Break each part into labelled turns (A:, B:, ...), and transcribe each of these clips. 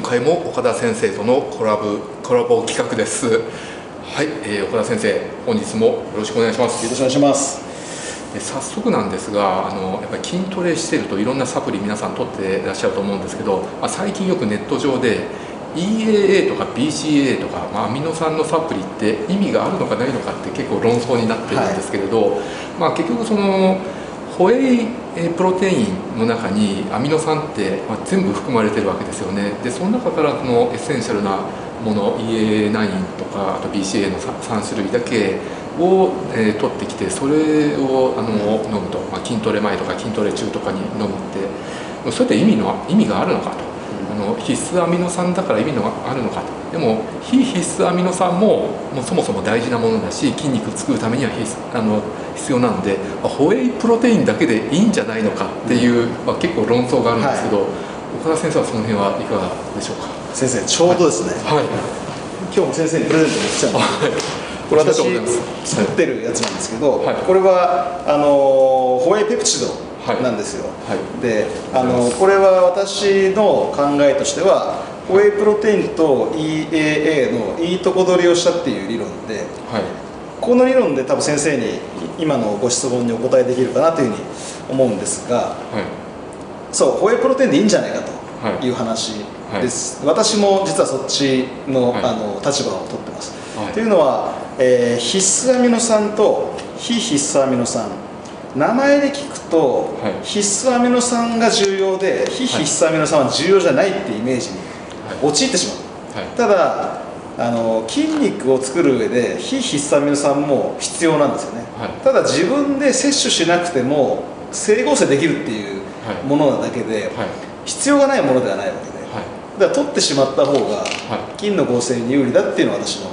A: 今回も岡田先生とのコラボコラボ企画です。はい、えー、岡田先生本日もよろしくお願いします。
B: よろしくお願いします。
A: 早速なんですがあのやっぱり筋トレしてるといろんなサプリ皆さん取ってらっしゃると思うんですけど、まあ、最近よくネット上で EAA とか BCAA とか、まあ、アミノ酸のサプリって意味があるのかないのかって結構論争になってるんですけれど、はい、まあ、結局そのホエイプロテインの中にアミノ酸って、まあ、全部含まれてるわけですよね。でその中からこのエッセンシャルなもの EA9 とかあと BCAA の 3, 種類だけを、えー、取ってきてそれをあの飲むと、まあ、筋トレ前とか筋トレ中とかに飲むって。そういった意味の意味があるのかと。の必須アミノ酸だから意味のあるのかと。でも非必須アミノ酸ももうそもそも大事なものだし筋肉作るためには必あの必要なんで、まあ、ホエイプロテインだけでいいんじゃないのかっていう、まあ、結構論争があるんですけど、はい、岡田先生はその辺はいかがでしょうか？
B: 先生ちょうどですね、はい、今日も先生にプレゼントに来ちゃうんですこれ私作ってるやつなんですけど、はい、これはあのホエイペプチドなんですよ、はい、であのこれは私の考えとしてはホエイプロテインと EAA のいいとこ取りをしたっていう理論で、はい、この理論で多分先生に今のご質問にお答えできるかなというふうに思うんですが、はい、そうホエイプロテインでいいんじゃないかとい。う話です、はい、私も実はそっちの,、あの立場を取ってます、というのは、えー、必須アミノ酸と非必須アミノ酸名前で聞くと、必須アミノ酸が重要で非必須アミノ酸は重要じゃないっていうイメージに陥ってしまう、はい、ただあの筋肉を作る上で非必須アミノ酸も必要なんですよね、はい、ただ自分で摂取しなくても整合性できるっていうものなだけで、はい、必要がないものではないわけで、だから取ってしまった方が筋の合成に有利だっていうのが私の,、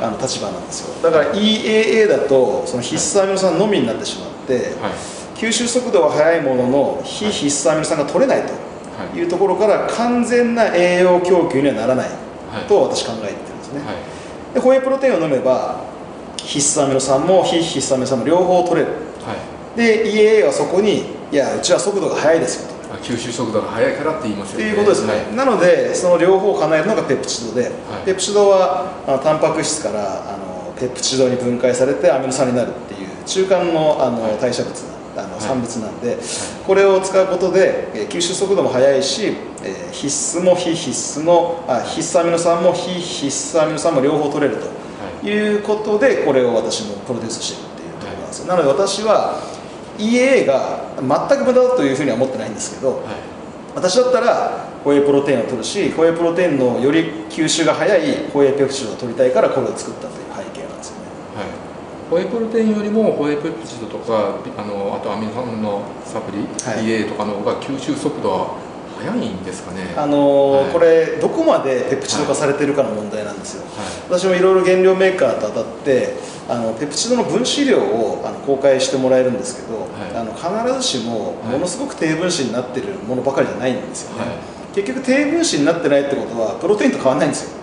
B: あの立場なんですよ。だから EAA だとその必須アミノ酸のみになってしまって、吸収速度は速いものの非必須アミノ酸が取れないとい。うところから完全な栄養供給にはならないと私考えてるんですね、はい、でホエイプロテインを飲めば必須アミノ酸も非必須アミノ酸も両方取れる、はい、で EAA はそこにいやうちは速度が速いですよと。
A: 吸収速度が速いからって言いますよ
B: ね。ということですね、はい、なのでその両方を叶えるのがペプチドで、はい、ペプチドはあのタンパク質からあのペプチドに分解されてアミノ酸になるっていう中間のあの代謝物あの産物なんで、はい、これを使うことで、えー、吸収速度も速いし、えー、必須も非必須のあ必須アミノ酸も非必須アミノ酸も両方取れるとい。うことでこれを私もプロデュースしているっていうところなんですよ、なので私は EA が全く無駄だというふうには思ってないんですけど、はい、私だったらホエイプロテインを取るしホエイプロテインのより吸収が早いホエイペプチドを取りたいからこれを作ったという背景なんですよね。
A: はいホエイプロテインよりもホエイペプチドとかあのあとアミノ酸のサプリ、はい、EA とかの方が吸収速度は早いんですかね、
B: あのーはい、これどこまでペプチド化されてるかの問題なんですよ、はい、私もいろいろ原料メーカーと当たってあのペプチドの分子量をあの公開してもらえるんですけど、はい、あの必ずしもものすごく低分子になってるものばかりじゃないんですよね、結局低分子になってないってことはプロテインと変わらないんですよ、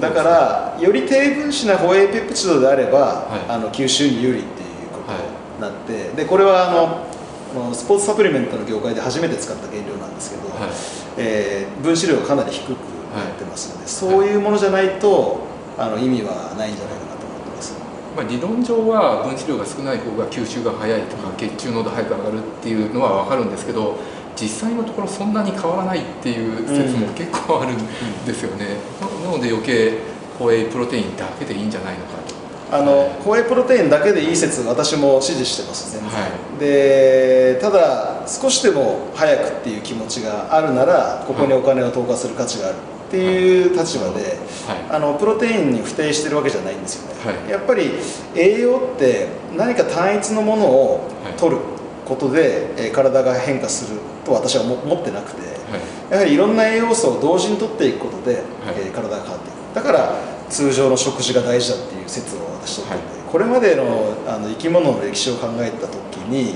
B: だからより低分子なホエイペプチドであれば、はい、あの吸収に有利っていうことになって、はい、でこれはあのスポーツサプリメントの業界で初めて使った原料なんですけど、はい、えー、分子量がかなり低くなってますので、そういうものじゃないとあの意味はないんじゃないかなと思ってます、
A: まあ、理論上は分子量が少ない方が吸収が早いとか血中濃度早く上がるっていうのは分かるんですけど実際のところそんなに変わらないっていう説も結構あるんですよね、うん、なので余計ホエイプロテインだけでいいんじゃないのかと。
B: あの、はい、ホエイプロテインだけでいい説私も支持してます全然、はい、でただ少しでも早くっていう気持ちがあるならここにお金を投下する価値があるっていう立場で、はい、あのプロテインに不定してるわけじゃないんですよね、やっぱり栄養って何か単一のものを取ることで、え体が変化すると私は思ってなくて、はい、やはりいろんな栄養素を同時にとっていくことで、はい、えー、体が変わっていく。だから通常の食事が大事だっていう説を私とってはい、これまでのあの生き物の歴史を考えた時に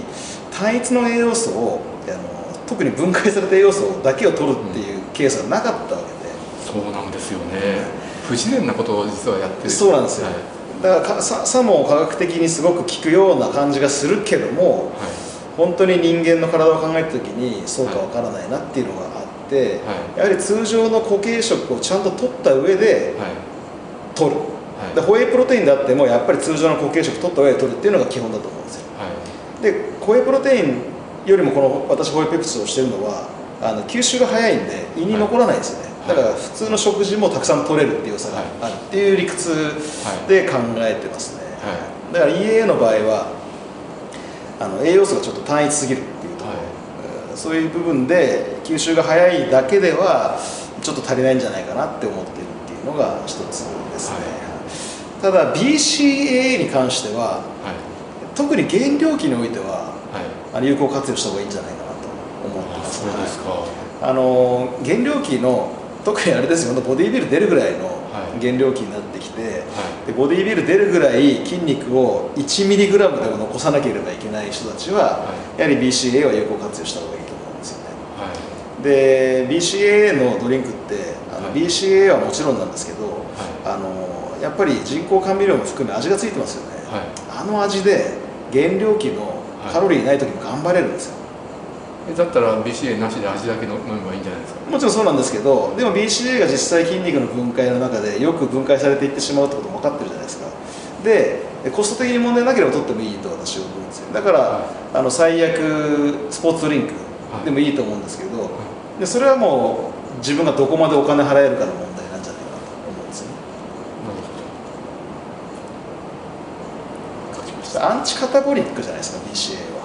B: 単一の栄養素をあの特に分解された栄養素だけを取るっていうケースはなかったわけで、
A: そうなんですよね、不自然なことを実はやってる。
B: そうなんですよ、だからささも科学的にすごく効くような感じがするけども、はい。本当に人間の体を考えた時にそうかわからないなっていうのがあやはり通常の固形食をちゃんと取った上で取る、でホエイプロテインであってもやっぱり通常の固形食取った上で取るっていうのが基本だと思うんですよ、でホエイプロテインよりもこの私ホエイペプチドをしてるのはあの吸収が早いんで胃に残らないんですよね、だから普通の食事もたくさん取れるっていう良さがあるっていう理屈で考えてますね、だから EAA の場合はあの栄養素がちょっと単一すぎるっていうところ、そういう部分で吸収が早いだけではちょっと足りないんじゃないかなって思ってるっていうのが一つですね、ただ BCAA に関しては、特に原料期においては、はい、有効活用した方がいいんじゃないかなと思ってます、ね、そうですか。あの原料期の特にあれですよボディービル出るぐらいの原料期になってきて、はい、でボディービル出るぐらい筋肉を 1mg でも残さなければいけない人たちは、はい、やはり BCA は有効活用した方がいいと思うんですよね、はい、で BCA のドリンクってあの BCA はもちろんなんですけど、あのやっぱり人工甘味料も含め味がついてますよね、あの味で原料期のカロリーない時も頑張れるんですよ、
A: だったら BCA なしで味だけ飲めばいいんじゃないですか？
B: もちろんそうなんですけどでも BCA が実際筋肉の分解の中でよく分解されていってしまうってことも分かってるじゃないですか。でコスト的に問題なければ取ってもいいと私は思うんですよ。だから、はい、あの最悪スポーツドリンクでもいいと思うんですけど、はい、でそれはもう自分がどこまでお金払えるかの問題なんじゃないかなと思うんですよね。アンチカタボリックじゃないですか BCA は。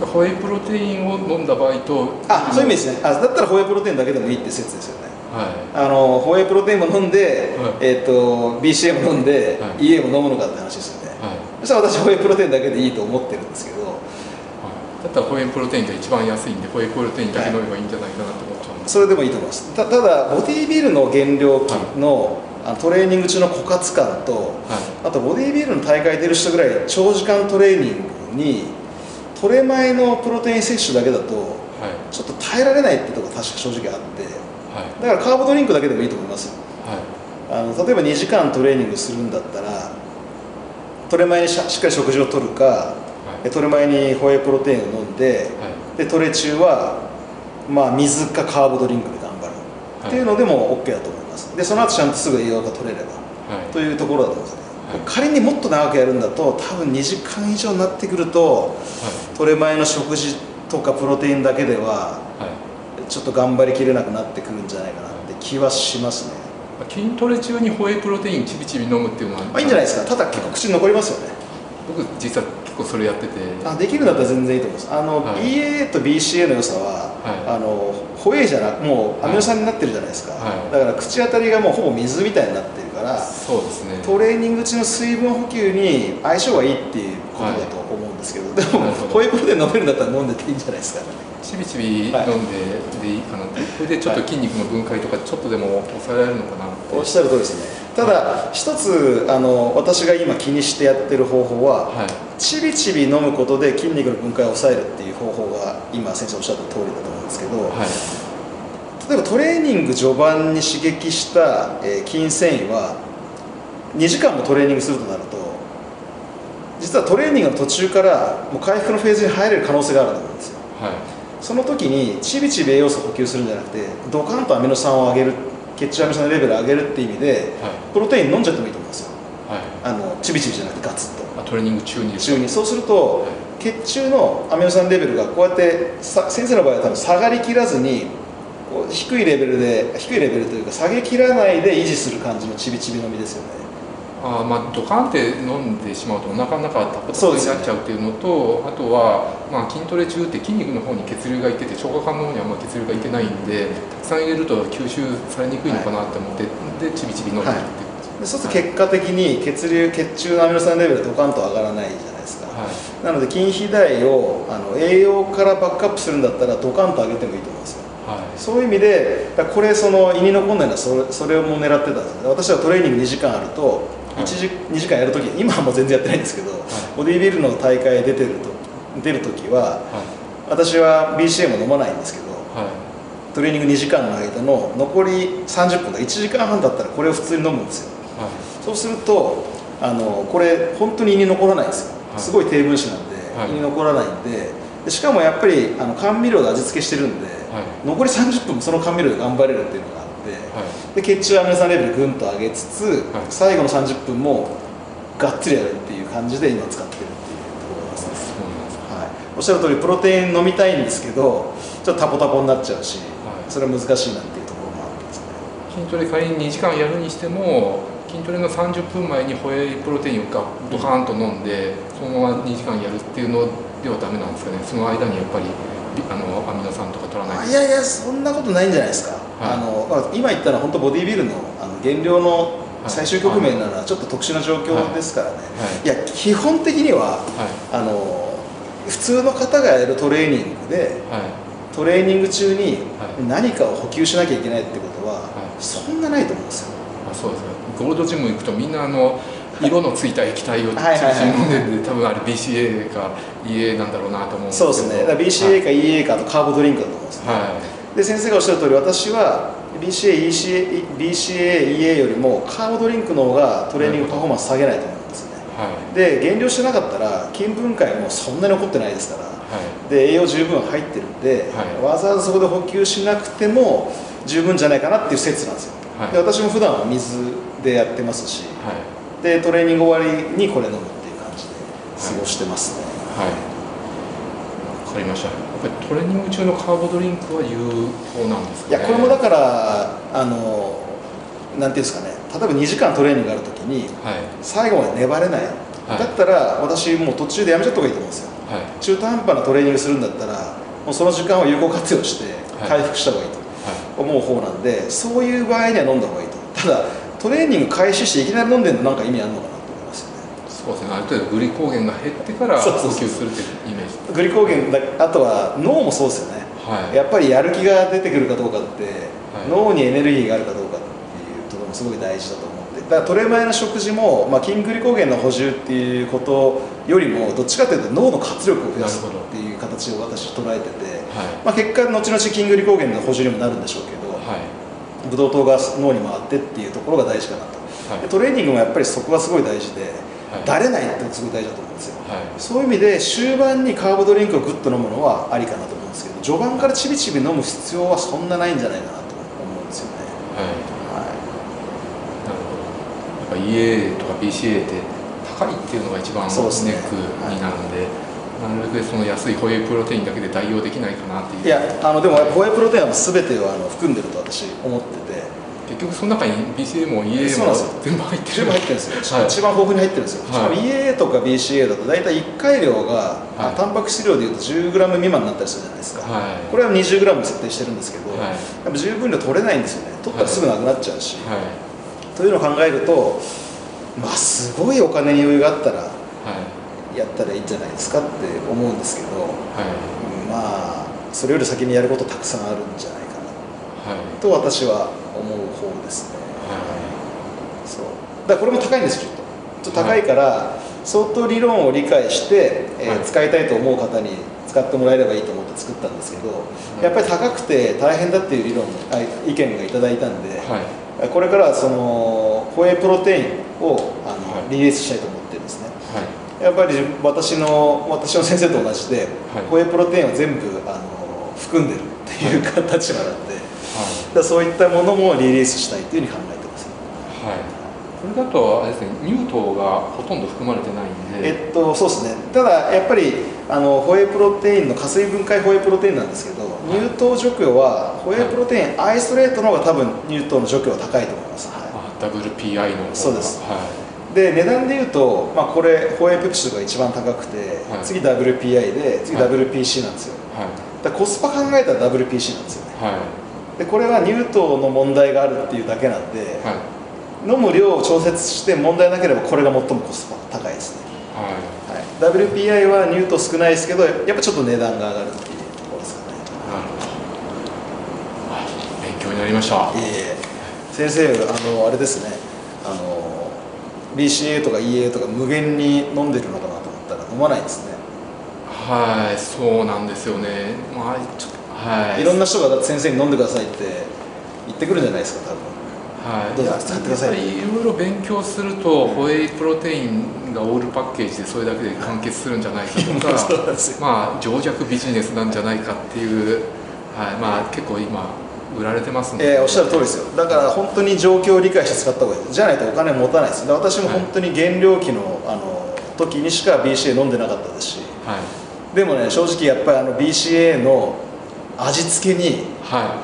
A: ホエイプロテインを飲んだ場合と
B: あそういう意味ですね。あだったらホエイプロテインだけでもいいって説ですよね。はい、あのホエイプロテインも飲んで、はい、えーと、BCA も飲んで、はい、EA も飲むのかって話ですよね、はい、そしたら私ホエイプロテインだけでいいと思ってるんですけど、だ
A: ったらホエイプロテインが一番安いんでホエイプロテインだけ飲めばいいんじゃないかなと思っちゃう、
B: それでもいいと思います。たただボディービルの原料の、あのトレーニング中の枯渇感と、あとボディービルの大会出る人ぐらい長時間トレーニングにトレ前のプロテイン摂取だけだと、ちょっと耐えられないってとこ確か正直あって、だからカーボドリンクだけでもいいと思います。よ、あの例えば2時間トレーニングするんだったらトレ前にしっかり食事をとるか、トレ前にホエイプロテインを飲んで,、でトレ中は、まあ、水かカーボドリンクで頑張る、っていうのでも OK だと思います。でその後ちゃんとすぐ栄養が取れれば、というところだと思います。仮にもっと長くやるんだと多分2時間以上になってくると、はい、トレ前の食事とかプロテインだけでは、はい、ちょっと頑張りきれなくなってくるんじゃないかなって気はしますね。
A: 筋トレ中にホエイプロテインちびちび飲むっていうのは、
B: まあ、いいんじゃないですか。ただ結構口に残りますよね。
A: 僕実は結構それやってて。
B: あできるんだったら全然いいと思います。あの、はい、EAA と BCA の良さは、あのホエイじゃなくもうアミノ酸になってるじゃないですか、だから口当たりがもうほぼ水みたいになってるから
A: そうですね。
B: トレーニング中の水分補給に相性がいいっていうことだと思うんですけど、はい、でもホエイプロテイン飲めるんだったら飲んでていいんじゃないですか、
A: ちびちび飲んで、でいいかなそれでちょっと筋肉の分解とかちょっとでも抑えられるのかな
B: おっしゃる通りですねただ一つあの私が今気にしてやってる方法は、はい、ちびちび飲むことで筋肉の分解を抑えるっていう方法が今先生おっしゃった通りだと思うんですけど、はい。例えばトレーニング序盤に刺激した、えー、筋繊維は2時間もトレーニングするとなると実はトレーニングの途中からもう回復のフェーズに入れる可能性があると思うんですよ、はい、その時にちびちび栄養素を補給するんじゃなくてドカンとアミノ酸を上げる血中アミノ酸のレベルを上げるっていう意味で、はい、プロテイン飲んじゃってもいいと思うんですよ、はい、あのちびちびじゃなくてガツッと。
A: トレーニング中に
B: 中にそうすると、はい、血中のアミノ酸レベルがこうやって先生の場合は多分下がりきらずに低いレベルで低いレベルというか下げきらないで維持する感じのちびちび飲みですよね
A: あまあドカンって飲んでしまうとお腹の中がタになっちゃうっていうのと、ね、あとは、まあ、筋トレ中って筋肉の方に血流がいってて消化管の方にはあんま血流がいってないんでたくさん入れると吸収されにくいのかなって思って、はい、でちびちび飲んでるっていう、
B: はい、そうすると結果的に血流血中のアミノ酸レベルドカンと上がらないじゃないですか、はい、なので筋肥大をあの栄養からバックアップするんだったらドカンと上げてもいいと思うんですよ。はい、そういう意味でこれその胃に残んないのはそれそれをも狙ってたんです私はトレーニング2時間あると1時、はい、2時間やるとき今はもう全然やってないんですけど、はい、ボディービルの大会出てると出るときは、私は BCA も飲まないんですけど、トレーニング2時間の間の残り30分が1時間半だったらこれを普通に飲むんですよ、そうするとあのこれ本当に胃に残らないんですよ、すごい低分子なんで、胃に残らないんででしかもやっぱりあの甘味料で味付けしてるんで、残り30分もその甘味料で頑張れるっていうのがあって、で血中アミノ酸レベルぐんと上げつつ、最後の30分もがっつりやるっていう感じで今使ってるっていうところですね、はい、おっしゃる通りプロテイン飲みたいんですけどちょっとタポタポになっちゃうし、それは難しいなっていうところもあってですね
A: 筋トレ仮に2時間やるにしても筋トレの30分前にホエイプロテインをドカーンと飲んでそのまま2時間やるっていうのではダメなんですかね。その間にやっぱりあのアミノ酸とか取らない
B: いやいやそんなことないんじゃないですか、はい、あの今言ったのは本当ボディービルのあの減量の最終局面ならちょっと特殊な状況ですからね、はい。や基本的には、あの普通の方がやるトレーニングで、トレーニング中に何かを補給しなきゃいけないってことは、そんなないと思うんですよ。
A: あそうですね。ゴールドジム行くとみんなあの色のついた液体を中心に飲んでて多分あれ BCA か EA なんだろうなと思うんですけど。
B: そうですね。だから BCA か EA かとカーボドリンクだと思うんですね、はい、で先生がおっしゃる通り私は BCA、ECA、BCA、EA よりもカーボドリンクの方がトレーニングパフォーマンス下げないと思うんですね、はい、で減量してなかったら筋分解もそんなに起こってないですから、はい、で栄養十分入ってるんで、はい、わざわざそこで補給しなくても十分じゃないかなっていう説なんですよ、で私も普段は水でやってますし、でトレーニング終わりにこれ飲むっていう感じで過ごしてますね。はい。
A: わ、かりました。やっぱりトレーニング中のカーボドリンクは有効なんですか、
B: ね、いやこれもだからあのなんていうんですかね。例えば2時間トレーニングがあるときに、はい、最後まで粘れない、はい、だったら私もう途中でやめちゃった方がいいと思うんですよ、はい、中途半端なトレーニングするんだったらもうその時間を有効活用して回復した方がいいと思う方なんで、そういう場合には飲んだ方がいいと。ただトレーニング開始していきなり飲んでるのなんか意味あるのかな？
A: そうですねある程度グリコーゲンが減ってからするっていうイメージ。
B: グリコーゲンだあとは脳もそうですよね、はい、やっぱりやる気が出てくるかどうかって、はい、脳にエネルギーがあるかどうかっていうところもすごい大事だと思って。だからトレ前の食事も、まあ、筋グリコーゲンの補充っていうことよりもどっちかというと脳の活力を増やすっていう形を私捉えてて、はい、まあ、結果後々筋グリコーゲンの補充にもなるんでしょうけど、はい。ブドウ糖が脳に回ってっていうところが大事かなと、はい、トレーニングもやっぱりそこがすごい大事で、はい、だれないってすごい大事だと思うんですよ、はい、そういう意味で終盤にカーボドリンクをグッと飲むのはありかなと思うんですけど序盤からちびちび飲む必要はそんなないんじゃないかなと思うんですよね。はい、
A: なるほど。やっぱ EA とか BCA って高いっていうのが一番ネックになるんで、なるべくその安いホエイプロテインだけで代用できないかなっていう
B: いやあのでもホエイプロテインは全てをあの含んでると私思ってて
A: 結局その中に BCA も EA も全部入ってる
B: 全部入ってるんですよ、はい、一番豊富に入ってるんですよ、はい、しかも EA とか BCA だと大体1回量が、はい、タンパク質量でいうと 10g 未満になったりするじゃないですか、はい、これは 20g 設定してるんですけど、はい、やっぱ十分量取れないんですよね。取ったらすぐなくなっちゃうし、というのを考えるとまあすごいお金に余裕があったら、やったらいいんじゃないですかって思うんですけど、はい、まあそれより先にやることたくさんあるんじゃないかな、はい、と私は思う方ですね、はい、そう。だこれも高いんですちょっと。ちょっと高いから、相当理論を理解して、えー、使いたいと思う方に使ってもらえればいいと思って作ったんですけど、やっぱり高くて大変だっていう理論あ意見がいただいたんで、これからそのホエイプロテインをあの、リリースしたいと思ってるんですね、やっぱり私の私の先生と同じで、はい、ホエイプロテインを全部あの含んでるっていう立場なんで、はい、そういったものもリリースしたいというふうに考えてます、
A: はい、これだとあれですね乳糖がほとんど含まれてないんで。
B: えっとそうですね。ただやっぱりあのホエイプロテインの加水分解ホエイプロテインなんですけど、乳糖除去はホエイプロテイン、アイストレートの方が多分乳糖の除去は高いと思います、はい、
A: あ WPI の
B: そうです、はい。で値段でいうと、まあ、これホエイペプシドが一番高くて、はい、次 WPI で次 WPC なんですよ、はい、だコスパ考えたら WPC なんですよね、はい、でこれは乳糖の問題があるっていうだけなんで、飲む量を調節して問題なければこれが最もコスパ高いですね、はい。WPI は乳糖少ないですけどやっぱちょっと値段が上がるっていうところですかね。なる
A: ほど。勉強になりました。いえいえ。
B: 先生あのあれですね。あの BCA とか EA とか無限に飲んでるのかなと思ったら飲まないですね。
A: はいそうなんですよね。まあ
B: はい。いろんな人がだって先生に飲んでくださいって言ってくるんじゃないですか多分。はい、どうぞ使ってください。
A: いろいろ勉強するとホエイプロテインがオールパッケージでそれだけで完結するんじゃないかとか まあ情弱ビジネスなんじゃないかっていう、はいまあ、結構今売られてます
B: ね、えー、おっしゃる通りですよ。だから本当に状況を理解して使った方がいい。じゃないとお金持たないです。私も本当に原料期のあの時にしか BCA 飲んでなかったですし、はい、でもね正直やっぱりあの BCA の味付けに、は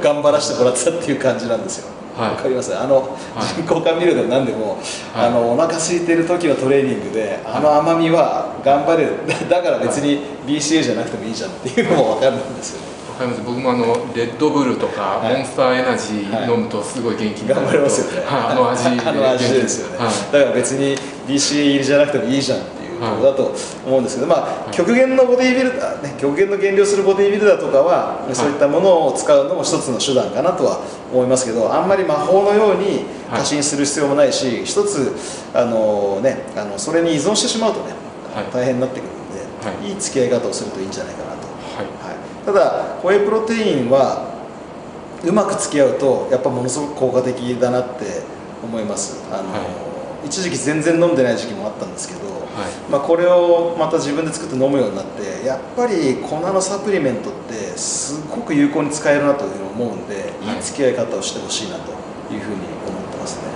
B: い、頑張らせてもらってたっていう感じなんですよ。わ、はい、かります？あの、人工甘味料でも何でも、はい、あのお腹空いてる時のトレーニングであの甘みは頑張れる だから別に BCA じゃなくてもいいじゃんっていうのも分かるんですよ
A: かります？僕もあのレッドブルとか、モンスターエナジー飲むとすごい元気に
B: なる、はい、頑張りますよね、
A: はい、あの味
B: あの味ですよね、はい、だから別に BCA 入りじゃなくてもいいじゃんっだと思うんですけど、まあ、極限のボディビルダー、ね、極限の減量するボディビルダーとかは、そういったものを使うのも一つの手段かなとは思いますけどあんまり魔法のように過信する必要もないし、一つあの、ね、あのそれに依存してしまうとね、大変になってくるので、い。い付き合い方をするといいんじゃないかなと。はい。ただホエイプロテインはうまく付き合うとやっぱものすごく効果的だなって思います。あの、はい、一時期全然飲んでない時期もあったんですけど、はい、まあ、これをまた自分で作って飲むようになってやっぱり粉のサプリメントってすごく有効に使えるなというふうに思うんで、はい、いい付き合い方をしてほしいなというふうに思ってますね。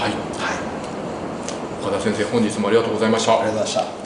A: はい、はい、岡田先生本日もありがとうございました。
B: ありがとうございました